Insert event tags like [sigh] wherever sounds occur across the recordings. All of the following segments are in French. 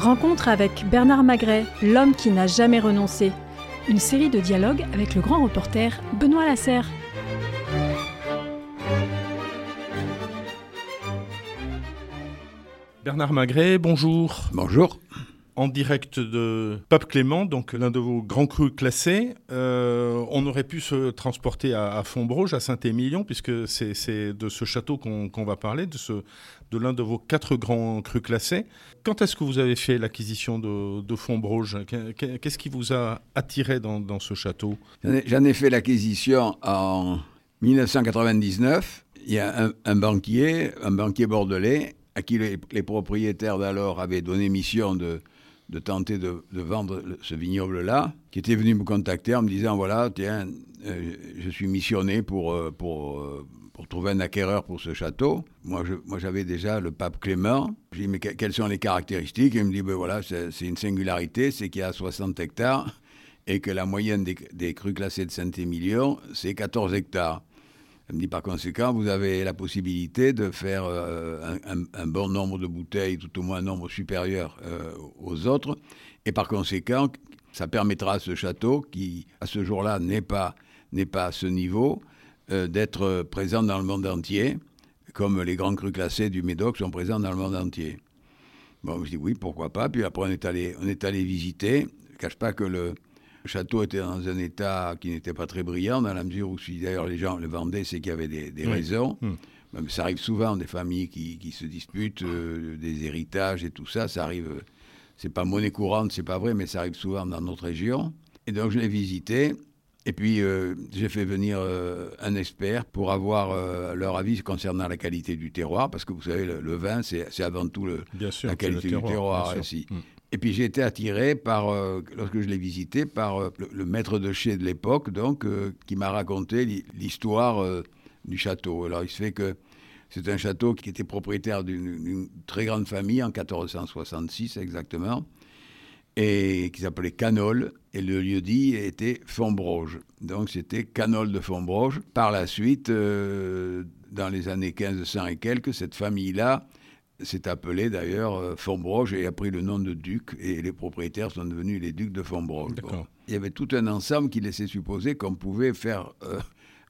Rencontre avec Bernard Magret, l'homme qui n'a jamais renoncé. Une série de dialogues avec le grand reporter Benoît Lasserre. Bernard Magret, bonjour. Bonjour. En direct de Pape Clément, donc l'un de vos grands crus classés. Euh, on aurait pu se transporter à, à Fontbroge, à Saint-Émilion, puisque c'est de ce château qu'on va parler, de, l'un de vos quatre grands crus classés. Quand est-ce que vous avez fait l'acquisition de, de Fontbroge Qu'est-ce qui vous a attiré dans, ce château? J'en ai, ai, fait l'acquisition en 1999. Il y a un, un banquier, un banquier bordelais, à qui les, les propriétaires d'alors avaient donné mission de, de tenter de, de vendre ce vignoble-là, qui était venu me contacter en me disant, voilà, tiens, euh, je suis missionné pour, euh, pour, euh, pour trouver un acquéreur pour ce château. Moi, moi, j'avais déjà le pape Clément. J'ai dit, mais que, quelles sont les caractéristiques? Il me dit, ben voilà, c'est une singularité, c'est qu'il y a 60 hectares et que la moyenne des, des crus classés de Saint-Émilion, c'est 14 hectares. Me dit par conséquent, vous avez la possibilité de faire euh, un, bon nombre de bouteilles, tout au moins un nombre supérieur euh, aux autres. Et par conséquent, ça permettra à ce château, qui à ce jour-là n'est pas, pas à ce niveau, euh, d'être présent dans le monde entier, comme les grands crus classés du Médoc sont présents dans le monde entier. Bon, je dis oui, pourquoi pas. Puis après, on est allé, on est allé visiter. Je ne cache pas que le, le château était dans un état qui n'était pas très brillant, dans la mesure où, si d'ailleurs les gens le vendaient, c'est qu'il y avait des, des oui. raisons. Mmh. Mais ça arrive souvent, des familles qui, qui se disputent, euh, des héritages et tout ça. Ça arrive, euh, c'est pas monnaie courante, c'est pas vrai, mais ça arrive souvent dans notre région. Et donc je l'ai visité. Et puis euh, j'ai fait venir euh, un expert pour avoir leur avis concernant la qualité du terroir, parce que vous savez, le, le vin, c'est avant tout le, sûr, la qualité terroir, du terroir ici. Mmh. Et puis j'ai été attiré par, euh, lorsque je l'ai visité, par euh, le, maître de chez de l'époque, donc, euh, qui m'a raconté l'histoire du château. Alors il se fait que c'est un château qui était propriétaire d'une très grande famille en 1466 exactement, et qui s'appelait Canol, et le lieu-dit était Fontbroge. Donc c'était Canol de Fontbroge. Par la suite, dans les années 1500 et quelques, cette famille-là s'est appelé d'ailleurs euh, Fontbroge et a pris le nom de duc et les propriétaires sont devenus les ducs de Fontbroge. Bon. Il y avait tout un ensemble qui laissait supposer qu'on pouvait faire euh,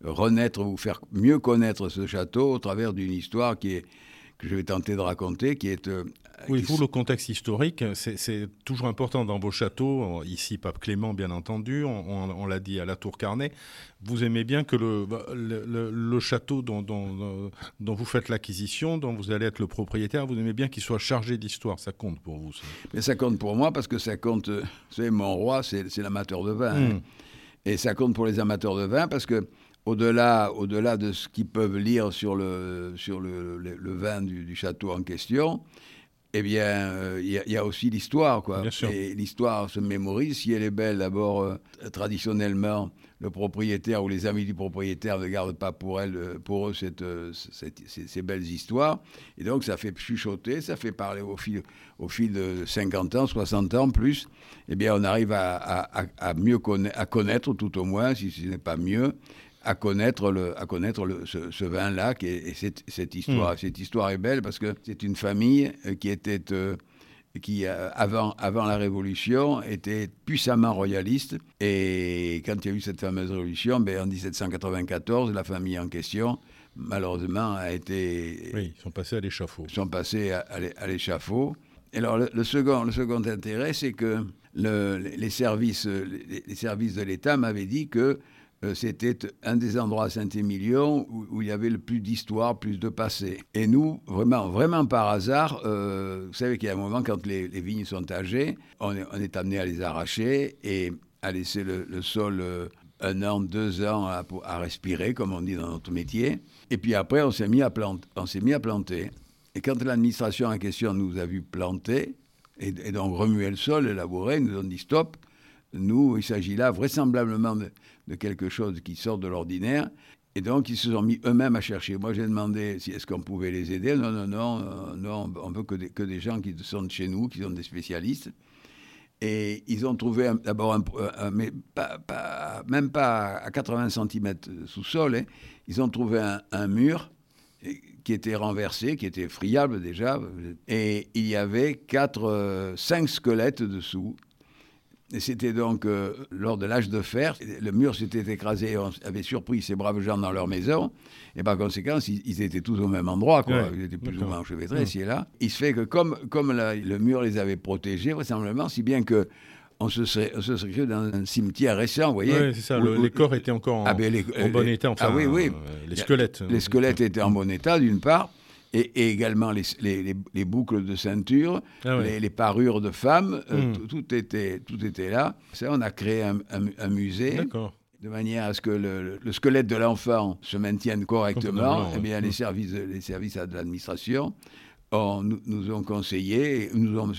renaître ou faire mieux connaître ce château au travers d'une histoire qui est que je vais tenter de raconter, qui est... Euh, oui, vous, le contexte historique, c'est toujours important dans vos châteaux, ici Pape Clément bien entendu, on, on, on l'a dit à la Tour Carnet, vous aimez bien que le, le, le, le château dont, dont, dont, vous faites l'acquisition, dont vous allez être le propriétaire, vous aimez bien qu'il soit chargé d'histoire, ça compte pour vous ça. Mais ça compte pour moi parce que ça compte, vous savez, mon roi, c'est l'amateur de vin. Mmh. Hein. Et ça compte pour les amateurs de vin parce que au-delà au de ce qu'ils peuvent lire sur le, sur le, le, le vin du, du, château en question, eh bien, il euh, y, y, a aussi l'histoire, quoi. Et l'histoire se mémorise. Si elle est belle, d'abord, euh, traditionnellement, le propriétaire ou les amis du propriétaire ne gardent pas pour elle, euh, pour eux, cette, cette, ces, ces, belles histoires. Et donc, ça fait chuchoter, ça fait parler au fil, au fil de 50 ans, 60 ans, plus. Eh bien, on arrive à, à, à mieux à connaître, tout au moins, si ce n'est pas mieux, à connaître, le, à connaître le, ce, ce vin-là et, et cette, cette, histoire. Mmh. Cette histoire est belle parce que c'est une famille euh, qui était, euh, qui euh, avant, avant la Révolution était puissamment royaliste. Et quand il y a eu cette fameuse révolution, ben, en 1794, la famille en question, malheureusement, a été. Oui, ils sont passés à l'échafaud. Sont passés à, à l'échafaud. Alors le, le, second, le second intérêt, c'est que le, les, services, les, les services de l'État m'avaient dit que c'était un des endroits à Saint-Émilion où, il y avait le plus d'histoire, plus de passé. Et nous, vraiment, vraiment par hasard, euh, vous savez qu'il y a un moment, quand les, vignes sont âgées, on est, amené à les arracher et à laisser le, sol euh, un an, deux ans à, respirer, comme on dit dans notre métier. Et puis après, on s'est mis, à planter, on mis à planter. Et quand l'administration en question nous a vu planter, et, et donc remuer le sol, élaborer, nous ont dit stop, nous, il s'agit là vraisemblablement de, quelque chose qui sort de l'ordinaire. Et donc, ils se sont mis eux-mêmes à chercher. Moi, j'ai demandé si est-ce qu'on pouvait les aider. Non, non, non, euh, non on veut que des, que des, gens qui sont de chez nous, qui sont des spécialistes. Et ils ont trouvé d'abord pas, même pas à 80 cm sous sol, hein, ils ont trouvé un, un mur qui était renversé, qui était friable déjà, et il y avait quatre, cinq squelettes dessous. C'était donc lors de l'âge de fer, le mur s'était écrasé, on avait surpris ces braves gens dans leur maison, et par conséquent, ils, étaient tous au même endroit, quoi. ils étaient plus ou moins enchevêtrés ici et là. Il se fait que comme, comme le mur les avait protégés, vraisemblablement, si bien que on se serait, on se serait cru dans un cimetière récent, vous voyez. Oui, c'est ça. les corps étaient encore en, ah, ben, bon état. Enfin, ah oui, oui. Euh, les squelettes. Les squelettes étaient en bon état, d'une part, et, également les, les, les, boucles de ceinture, ah les, parures de femmes, euh, hmm. tout, était, tout était là. Ça, on a créé un, un, musée. De manière à ce que le, le squelette de l'enfant se maintienne correctement, eh bien, les services, les services de l'administration nous, ont conseillé, nous ont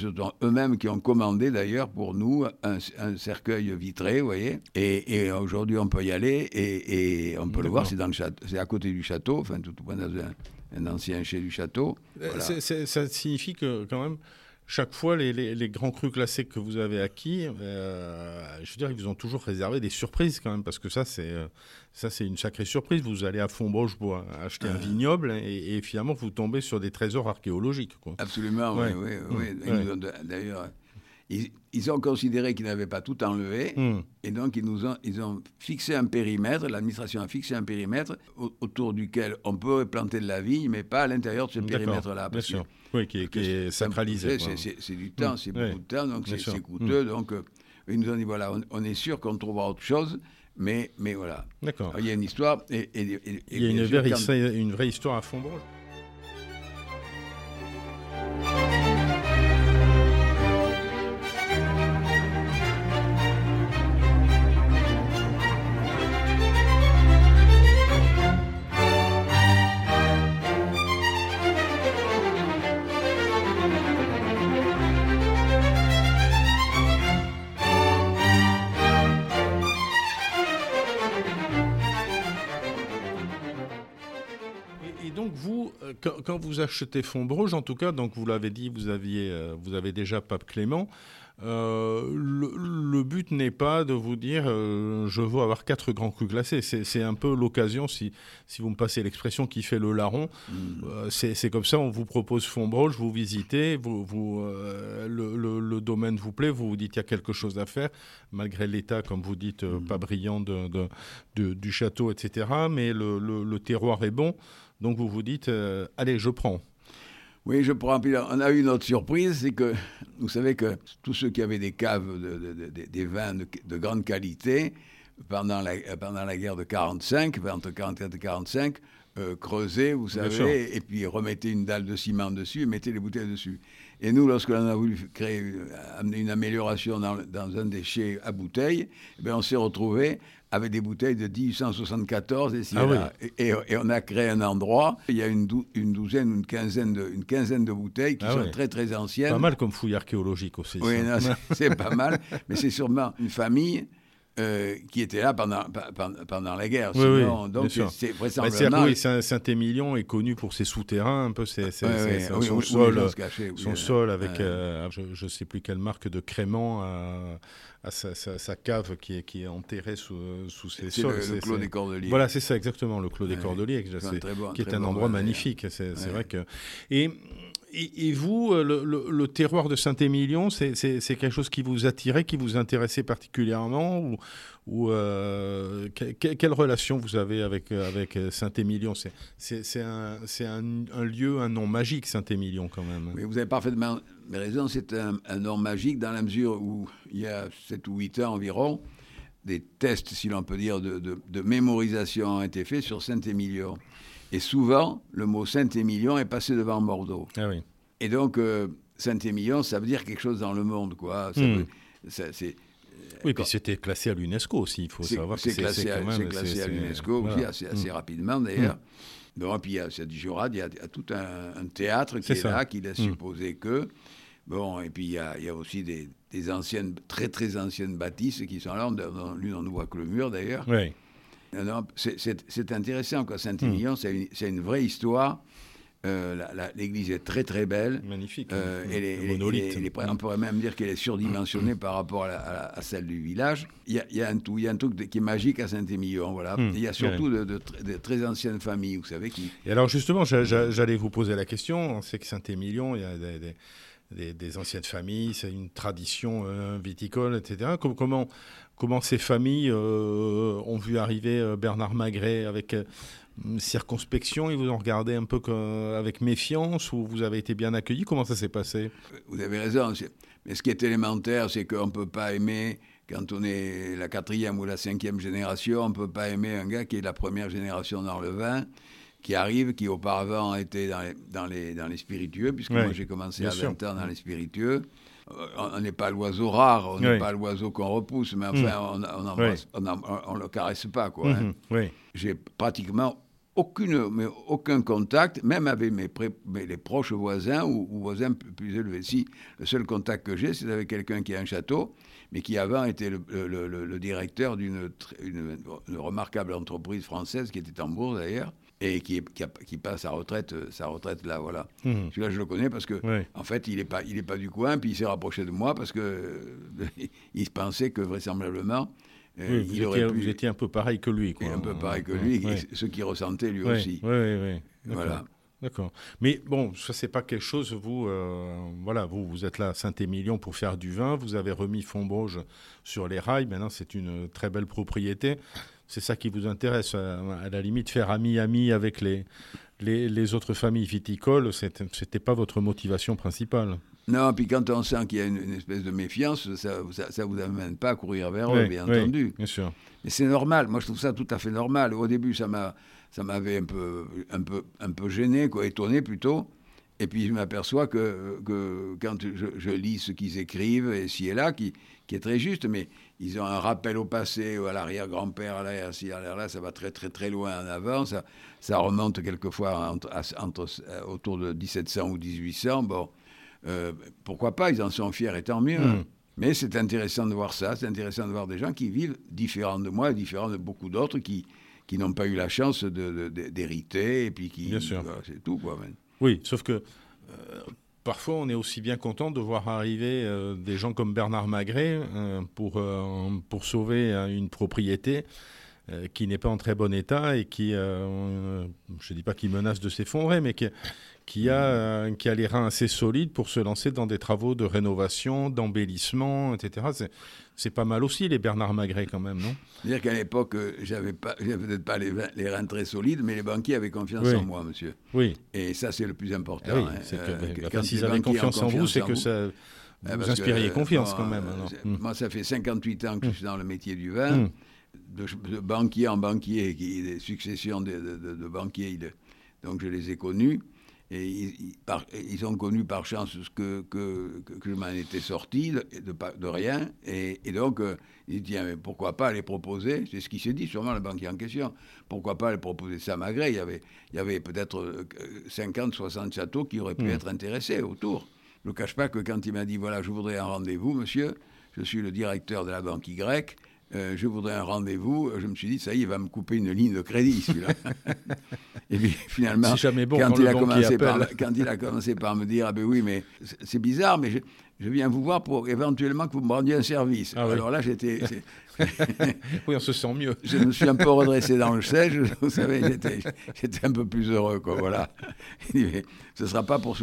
eux-mêmes qui ont commandé d'ailleurs pour nous un, cercueil vitré, vous voyez. Et, aujourd'hui, on peut y aller et, on peut le voir, c'est dans le c'est à côté du château, enfin tout au point dans un, ancien chez du château. Euh, ça signifie que quand même chaque fois, les, grands crus classés que vous avez acquis, euh, je veux dire, ils vous ont toujours réservé des surprises quand même, parce que ça, c'est euh, ça, c'est une sacrée surprise. Vous allez à Fontbroche pour acheter un vignoble et, finalement, vous tombez sur des trésors archéologiques. Absolument, oui, oui, mmh. D'ailleurs, ils, ont considéré qu'ils n'avaient pas tout enlevé, mmh. et donc ils nous ont, ils ont fixé un périmètre, l'administration a fixé un périmètre autour duquel on peut planter de la vigne, mais pas à l'intérieur de ce périmètre-là. Bien sûr, oui, qui, est sacralisé. C'est du temps, mmh. c'est beaucoup de temps, donc c'est coûteux. Mmh. Donc euh, ils nous ont dit, voilà, on, est sûr qu'on trouvera autre chose. Mais, mais voilà. D'accord. Il y a une histoire. Et, il y a une, vraie, une vraie histoire à fond quand, vous achetez Fontbroge, en tout cas, donc vous l'avez dit, vous aviez, euh, vous avez déjà Pape Clément. Euh, le, but n'est pas de vous dire euh, je veux avoir quatre grands crus glacés. C'est un peu l'occasion, si, si vous me passez l'expression, qui fait le larron. Mm. c'est comme ça, on vous propose Fontbroge, vous visitez, vous, vous le, domaine vous plaît, vous vous dites il y a quelque chose à faire, malgré l'état, comme vous dites, mm. pas brillant de, de, du château, etc. Mais le terroir est bon. Donc vous vous dites, euh, allez, je prends. Oui, je prends. on a eu une autre surprise, c'est que vous savez que tous ceux qui avaient des caves, des vins de, grande qualité, pendant la, pendant la guerre de 45, entre 44 et 45, euh, creusaient, vous savez, et puis remettaient une dalle de ciment dessus et mettaient les bouteilles dessus. Et nous, lorsque l'on a voulu créer, euh, amener une amélioration dans, dans un déchet à bouteilles, eh on s'est retrouvé avec des bouteilles de 1874 ah et, et, on a créé un endroit. Il y a une, une douzaine, une quinzaine de, une quinzaine de bouteilles qui ah sont très très anciennes. Pas mal comme fouille archéologique aussi. Oui, [laughs] c'est pas mal, mais c'est sûrement une famille euh, qui était là pendant, pendant, la guerre. Oui, donc c'est vraisemblablement... oui, Saint-Émilion est connu pour ses souterrains, un peu son, sol, son sol avec, euh, je ne sais plus quelle marque de crément à, sa, cave qui est, qui est enterrée sous, sous ses sols. C'est le, Clos des Cordeliers. Voilà, c'est ça exactement, le Clos des Cordeliers, qui est un endroit magnifique. C'est vrai que... Et et, vous, euh, le, terroir de Saint-Émilion, c'est quelque chose qui vous attirait, qui vous intéressait particulièrement ou, euh, quelle relation vous avez avec, avec Saint-Émilion? C'est un, lieu, un nom magique, Saint-Émilion, quand même. Vous avez parfaitement raison. C'est un, nom magique dans la mesure où, il y a 7 ou 8 ans environ, des tests, si l'on peut dire, de, mémorisation ont été faits sur Saint-Émilion. Et souvent, le mot Saint-Émilion est passé devant Bordeaux. Ah oui. Et donc, euh, Saint-Émilion, ça veut dire quelque chose dans le monde, quoi. Hmm. c'est, oui, puis c'était classé à l'UNESCO aussi, il faut savoir que c'est classé, à, classé à l'UNESCO aussi, assez, assez, hmm. rapidement d'ailleurs. Donc, puis il y a, il y a, tout un, théâtre qui est, là, qui laisse hmm. supposer que. Bon, et puis il y a, il y a aussi des, des, anciennes, très très anciennes bâtisses qui sont là. L'une, on ne voit que le mur d'ailleurs. Oui. C'est intéressant, quoi. Saint-Émilion, c'est une, une, vraie histoire Euh, l'église est très très belle. Magnifique. Euh, mm. on pourrait même dire qu'elle est surdimensionnée [clears throat] par rapport à, celle du village. Il y, a, un tout, il y a un truc qui est magique à Saint-Émilion. Voilà. Mm. Il y a surtout de, très anciennes familles, vous savez. Qui... Et alors justement, j'allais vous poser la question. On sait que Saint-Émilion, il y a des, anciennes familles, c'est une tradition euh, viticole, etc. Comment, ces familles ont vu arriver Bernard Magret avec circonspection Ils vous ont regardé un peu avec méfiance ou vous avez été bien accueilli? Comment ça s'est passé? Vous avez raison. Mais ce qui est élémentaire, c'est qu'on ne peut pas aimer, quand on est la quatrième ou la cinquième génération, on ne peut pas aimer un gars qui est la première génération dans le vin, qui arrive, qui auparavant était dans les, dans les, dans les spiritueux, puisque moi j'ai commencé à 20 ans dans les spiritueux euh, on n'est pas l'oiseau rare, on n'est pas l'oiseau qu'on repousse, mais enfin, mm. on ne le caresse pas. quoi. Hein. Mm-hmm. J'ai pratiquement aucune, mais aucun contact, même avec mes, les proches voisins ou, voisins plus, élevés. Si, le seul contact que j'ai, c'est avec quelqu'un qui a un château, mais qui avant était le, directeur d'une remarquable entreprise française qui était en bourse d'ailleurs, et qui, qui, passe sa retraite, sa retraite là, voilà. Mmh. Celui-là, je le connais parce que, en fait, il n'est pas, il pas du coin, puis il s'est rapproché de moi parce que [laughs] il pensait que vraisemblablement, euh, vous, étiez, un peu pareil que lui. Quoi. un peu pareil que lui, ce qu'il ressentait lui aussi. Oui, oui, oui. Voilà. D'accord. Mais bon, ça c'est pas quelque chose. Vous, euh, voilà, vous, vous êtes là à Saint-Émilion pour faire du vin. Vous avez remis Fontbauge sur les rails. Maintenant, c'est une très belle propriété. C'est ça qui vous intéresse. À, la limite, faire ami-ami avec les, les, les, autres familles viticoles, c'était pas votre motivation principale. Non, puis quand on sent qu'il y a une, espèce de méfiance, ça ne vous amène pas à courir vers eux, bien entendu. Bien sûr. Mais c'est normal. Moi, je trouve ça tout à fait normal. Au début, ça m'a, ça m'avait un peu, un peu, un peu gêné, quoi, étonné plutôt. Et puis je m'aperçois que, que, quand je, lis ce qu'ils écrivent, et ci et là, qui, qui est très juste, mais ils ont un rappel au passé, ou à l'arrière-grand-père, à l'arrière, ci, à l'arrière, ça va très très très loin en avant, ça, ça remonte quelquefois entre, entre, autour de 1700 ou 1800. Bon, euh, pourquoi pas, ils en sont fiers et tant mieux. Hmm. Mais c'est intéressant de voir ça, c'est intéressant de voir des gens qui vivent différents de moi, différents de beaucoup d'autres qui, qui n'ont pas eu la chance d'hériter, et puis qui... Bien sûr. c'est tout, quoi. Oui, sauf que... Euh, parfois, on est aussi bien content de voir arriver euh, des gens comme Bernard Magret pour, pour sauver une propriété qui n'est pas en très bon état et qui, je ne dis pas qu'il menace de s'effondrer, mais qui, qui a, euh, qui a les reins assez solides pour se lancer dans des travaux de rénovation, d'embellissement, etc. C'est pas mal aussi, les Bernard Magret, quand même, non? C'est-à-dire qu'à l'époque, euh, j'avais peut-être pas les, les, reins très solides, mais les banquiers avaient confiance en moi, monsieur. Oui. Et ça, c'est le plus important. Ah hein. euh, quand ils avaient confiance en vous, c'est que ça... Ah, vous inspiriez confiance quand même. Moi, ça fait 58 ans que je suis dans le métier du vin. Hmm. De, banquier en banquier, qui, des successions de, de banquiers, donc je les ai connus. Et ils, ont connu par chance que, que, que, je m'en étais sorti de, de, rien. Et, donc, euh, ils disent, mais pourquoi pas les proposer C'est ce qui s'est dit, sûrement, le banquier en question. Pourquoi pas les proposer ça malgré Il y avait, il y avait peut-être 50, euh, 60 châteaux qui auraient pu hmm. être intéressés autour. Je ne cache pas que quand il m'a dit, voilà, je voudrais un rendez-vous, monsieur, je suis le directeur de la banque Y, euh, je voudrais un rendez-vous. Je me suis dit, ça y est, il va me couper une ligne de crédit, celui-là. [laughs] et puis finalement, quand, il a commencé par, quand il a commencé par me dire, ah ben oui, mais c'est bizarre, mais je, viens vous voir pour éventuellement que vous me rendiez un service. Ah Alors là, j'étais... [laughs] oui, on se sent mieux. je me suis un peu redressé dans le siège, [laughs] vous savez, j'étais un peu plus heureux, quoi, voilà. ce sera pas pour...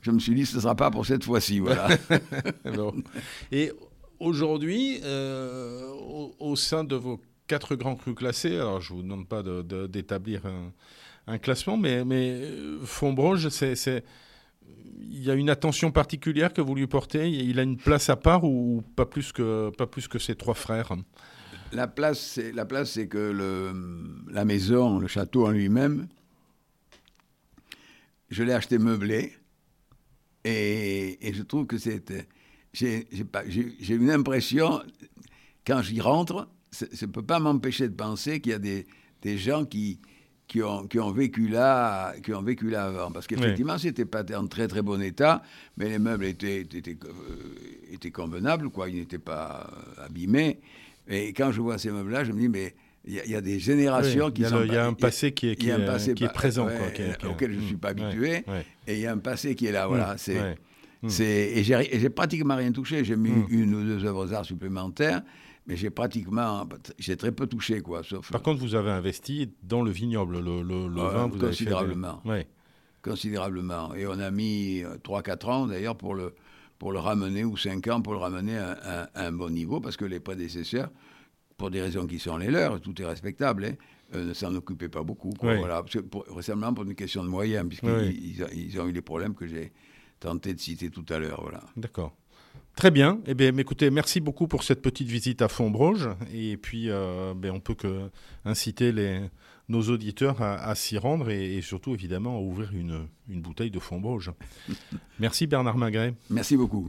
Je me suis dit, ce ne sera pas pour cette fois-ci, voilà. Et Aujourd'hui, euh, au, sein de vos quatre grands crus classés, alors je ne vous demande pas d'établir un, classement, mais, mais euh, c'est, il y a une attention particulière que vous lui portez Il a une place à part ou pas plus que, pas plus que ses trois frères? La place, c'est, c'est que la maison, le château en lui-même, je l'ai acheté meublé et, et je trouve que c'était j'ai une impression, quand j'y rentre, ça ne peut pas m'empêcher de penser qu'il y a des, des gens qui, qui, ont, qui, ont vécu là, qui ont vécu là avant. Parce qu'effectivement, ce c'était pas en très très bon état, mais les meubles étaient, étaient, euh, étaient convenables, quoi. ils n'étaient pas euh, abîmés. Et quand je vois ces meubles-là, je me dis, mais il y, a des générations qui sont. Il y a un passé qui est, qui est, qui est présent. auquel je ne suis pas habitué. Et il y a un passé qui est là. Voilà. C'est. Et j'ai pratiquement rien touché. J'ai mis une ou deux œuvres d'art supplémentaires mais j'ai pratiquement, j'ai très peu touché, quoi. Sauf Par contre, vous avez investi dans le vignoble, le, le, vin, vous considérablement. Avez Considérablement. Et on a mis 3-4 ans, d'ailleurs, pour le, pour le ramener, ou 5 ans pour le ramener à, un bon niveau, parce que les prédécesseurs, pour des raisons qui sont les leurs, tout est respectable, hein, euh, ne s'en occupaient pas beaucoup. Quoi, voilà. Pour, récemment, pour une question de moyens, puisqu'ils ils, ont eu les problèmes que j'ai tenté de citer tout à l'heure. Voilà. D'accord. Très bien. Eh bien, écoutez, merci beaucoup pour cette petite visite à Fontbroge. Et puis, euh, ben, on peut que inciter les, nos auditeurs à, s'y rendre et, surtout, évidemment, à ouvrir une, une bouteille de Fontbroge. [laughs] merci Bernard Magret. Merci beaucoup.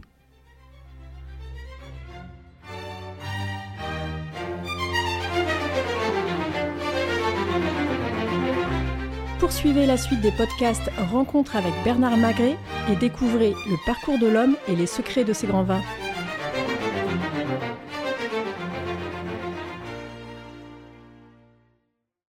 Poursuivez la suite des podcasts Rencontres avec Bernard Magret et découvrez le parcours de l'homme et les secrets de ses grands vins.